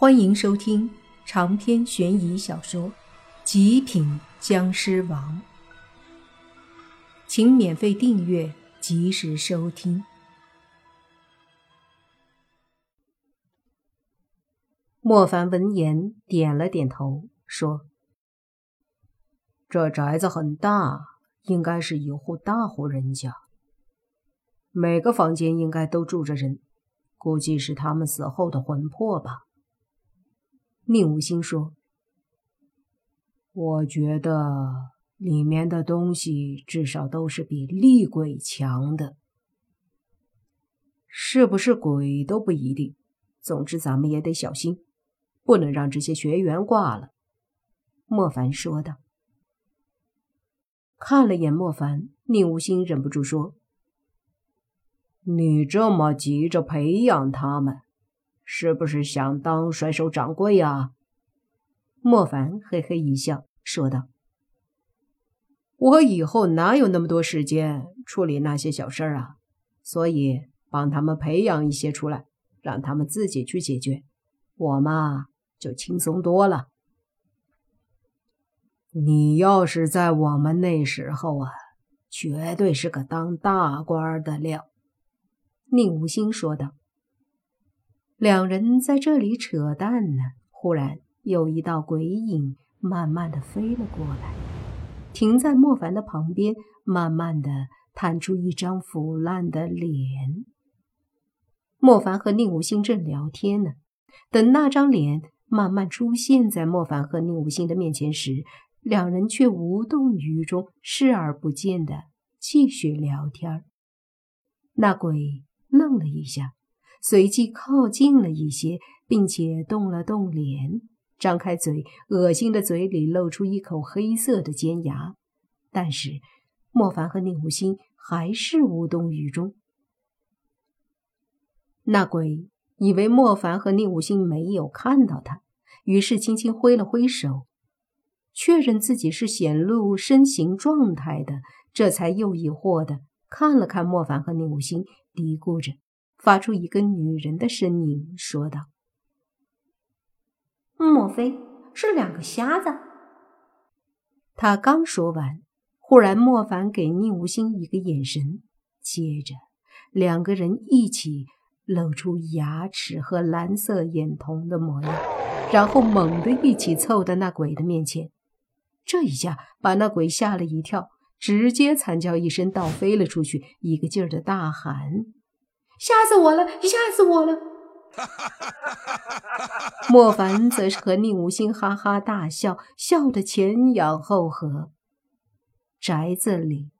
欢迎收听长篇悬疑小说《极品僵尸王》，请免费订阅，及时收听。莫凡闻言点了点头，说：“这宅子很大，应该是一户大户人家，每个房间应该都住着人，估计是他们死后的魂魄吧。”宁无心说：“我觉得里面的东西至少都是比厉鬼强的，是不是鬼都不一定。总之，咱们也得小心，不能让这些学员挂了。”莫凡说道。看了眼莫凡，宁无心忍不住说：“你这么急着培养他们？”是不是想当甩手掌柜呀？莫凡嘿嘿一笑，说道：“我以后哪有那么多时间处理那些小事儿啊？所以帮他们培养一些出来，让他们自己去解决，我嘛就轻松多了。你要是在我们那时候啊，绝对是个当大官的料。”宁无心说道。两人在这里扯淡呢，忽然有一道鬼影慢慢的飞了过来，停在莫凡的旁边，慢慢的探出一张腐烂的脸。莫凡和宁无心正聊天呢，等那张脸慢慢出现在莫凡和宁无心的面前时，两人却无动于衷，视而不见的继续聊天。那鬼愣了一下。随即靠近了一些，并且动了动脸，张开嘴，恶心的嘴里露出一口黑色的尖牙。但是莫凡和宁无心还是无动于衷。那鬼以为莫凡和宁无心没有看到他，于是轻轻挥了挥手，确认自己是显露身形状态的，这才又疑惑的看了看莫凡和宁无心，嘀咕着。发出一个女人的声音，说道：“莫非是两个瞎子？”他刚说完，忽然莫凡给宁无心一个眼神，接着两个人一起露出牙齿和蓝色眼瞳的模样，然后猛地一起凑到那鬼的面前。这一下把那鬼吓了一跳，直接惨叫一声，倒飞了出去，一个劲儿的大喊。吓死我了！吓死我了！莫凡则是和宁无心哈哈大笑，笑得前仰后合。宅子里，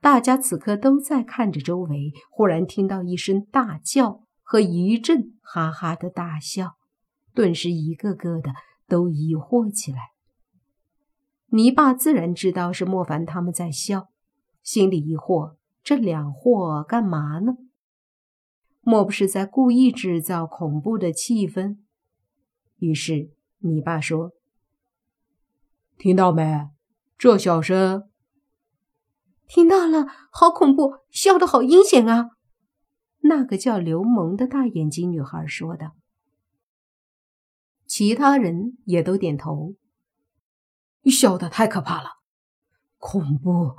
大家此刻都在看着周围，忽然听到一声大叫和一阵哈哈的大笑，顿时一个个的都疑惑起来。泥巴自然知道是莫凡他们在笑，心里疑惑：这两货干嘛呢？莫不是在故意制造恐怖的气氛？于是你爸说：“听到没？这笑声。”听到了，好恐怖，笑得好阴险啊！那个叫刘萌的大眼睛女孩说道。其他人也都点头。笑得太可怕了，恐怖，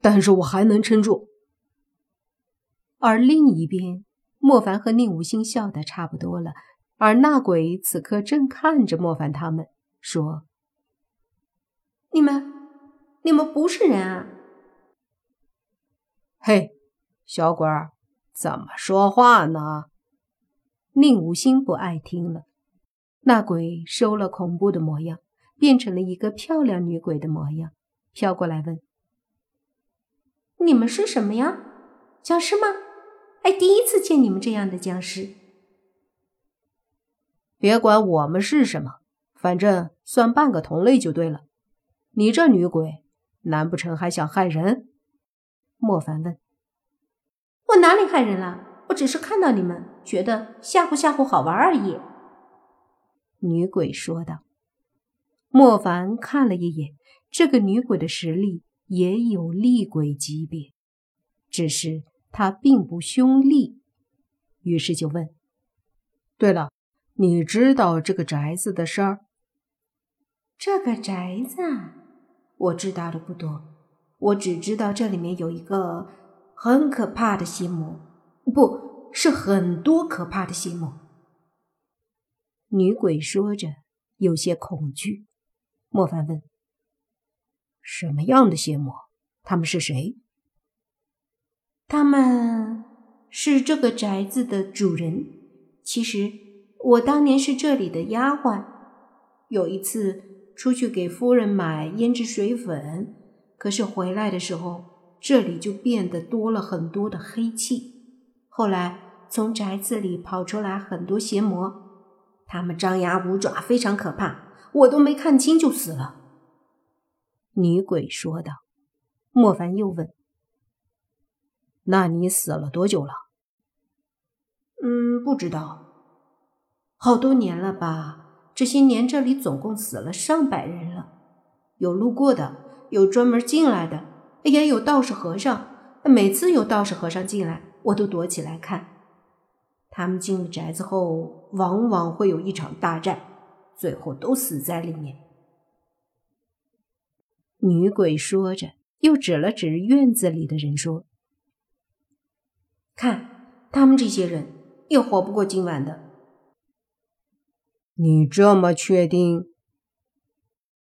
但是我还能撑住。而另一边。莫凡和宁无心笑得差不多了，而那鬼此刻正看着莫凡他们，说：“你们，你们不是人啊！”嘿，小鬼儿，怎么说话呢？宁无心不爱听了。那鬼收了恐怖的模样，变成了一个漂亮女鬼的模样，飘过来问：“你们是什么呀？僵尸吗？”还第一次见你们这样的僵尸。别管我们是什么，反正算半个同类就对了。你这女鬼，难不成还想害人？莫凡问。我哪里害人了？我只是看到你们，觉得吓唬吓唬好玩而已。女鬼说道。莫凡看了一眼，这个女鬼的实力也有厉鬼级别，只是。他并不凶厉，于是就问：“对了，你知道这个宅子的事儿？这个宅子，我知道的不多。我只知道这里面有一个很可怕的邪魔，不是很多可怕的邪魔。女鬼说着，有些恐惧。莫凡问：“什么样的邪魔？他们是谁？”他们是这个宅子的主人。其实。我当年是这里的丫鬟，有一次出去给夫人买胭脂水粉，可是回来的时候，这里就变得多了很多的黑气。后来从宅子里跑出来很多邪魔，他们张牙舞爪，非常可怕，我都没看清就死了。女鬼说道。莫凡又问：“那你死了多久了？”“嗯，不知道。”好多年了吧？这些年这里总共死了上百人了，有路过的，有专门进来的，也有道士和尚。每次有道士和尚进来，我都躲起来看。他们进了宅子后，往往会有一场大战，最后都死在里面。女鬼说着，又指了指院子里的人说：“看，他们这些人也活不过今晚的。”你这么确定？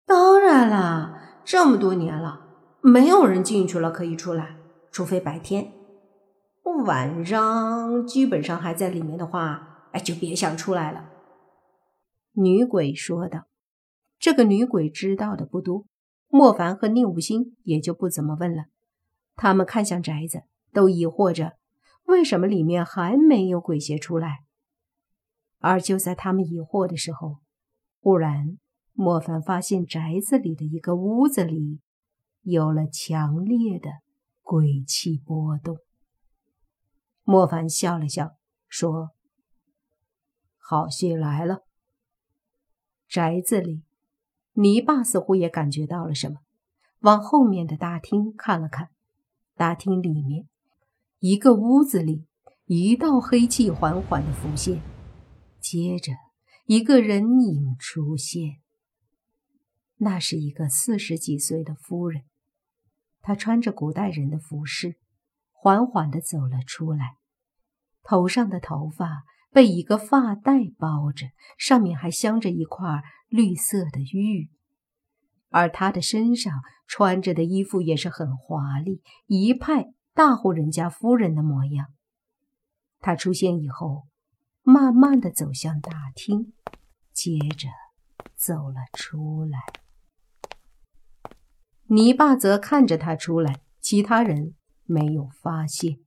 当然啦，这么多年了，没有人进去了可以出来，除非白天。晚上基本上还在里面的话，哎，就别想出来了。女鬼说道。这个女鬼知道的不多，莫凡和宁无心也就不怎么问了。他们看向宅子，都疑惑着，为什么里面还没有鬼邪出来。而就在他们疑惑的时候，忽然莫凡发现宅子里的一个屋子里有了强烈的鬼气波动。莫凡笑了笑，说：“好戏来了。”宅子里，泥巴似乎也感觉到了什么，往后面的大厅看了看。大厅里面，一个屋子里，一道黑气缓缓的浮现。接着，一个人影出现。那是一个四十几岁的夫人，她穿着古代人的服饰，缓缓地走了出来。头上的头发被一个发带包着，上面还镶着一块绿色的玉。而她的身上穿着的衣服也是很华丽，一派大户人家夫人的模样。他出现以后。慢慢的走向大厅，接着走了出来。泥巴则看着他出来，其他人没有发现。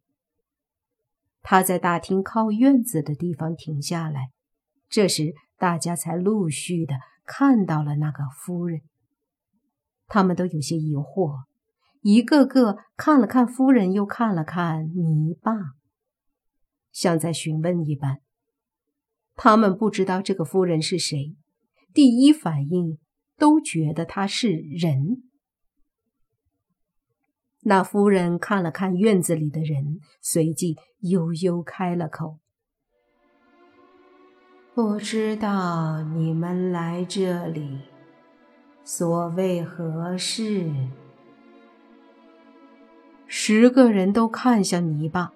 他在大厅靠院子的地方停下来，这时大家才陆续的看到了那个夫人。他们都有些疑惑，一个个看了看夫人，又看了看泥巴，像在询问一般。他们不知道这个夫人是谁，第一反应都觉得她是人。那夫人看了看院子里的人，随即悠悠开了口：“不知道你们来这里所为何事？”十个人都看向泥巴，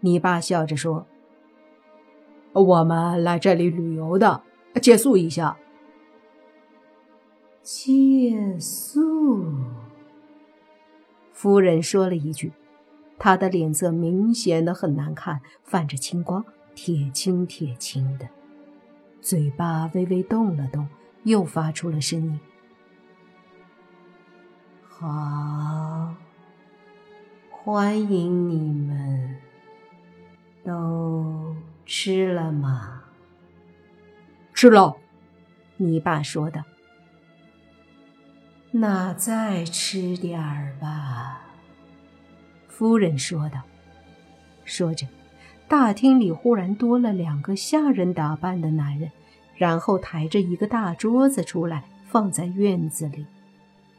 泥巴笑着说。我们来这里旅游的，借宿一下。借宿。夫人说了一句，她的脸色明显的很难看，泛着青光，铁青铁青的，嘴巴微微动了动，又发出了声音：“好，欢迎你们，都。”吃了吗？吃了，你爸说的。那再吃点儿吧。夫人说道。说着，大厅里忽然多了两个下人打扮的男人，然后抬着一个大桌子出来，放在院子里。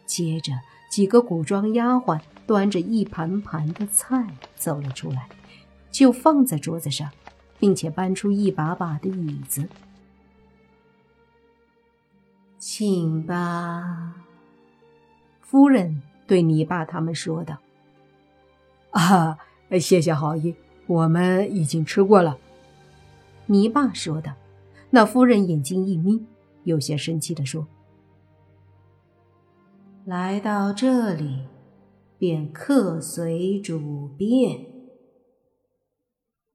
接着，几个古装丫鬟端着一盘盘的菜走了出来，就放在桌子上。并且搬出一把把的椅子，请吧。”夫人对你爸他们说道。“啊，谢谢好意，我们已经吃过了。”你爸说的。那夫人眼睛一眯，有些生气地说：“来到这里，便客随主便。”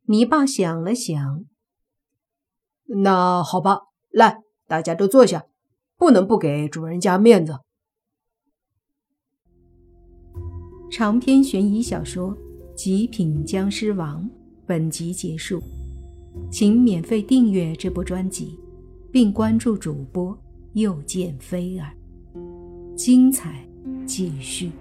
你爸想了想，那好吧，来，大家都坐下，不能不给主人家面子。长篇悬疑小说《极品僵尸王》本集结束，请免费订阅这部专辑，并关注主播又见菲儿，精彩继续。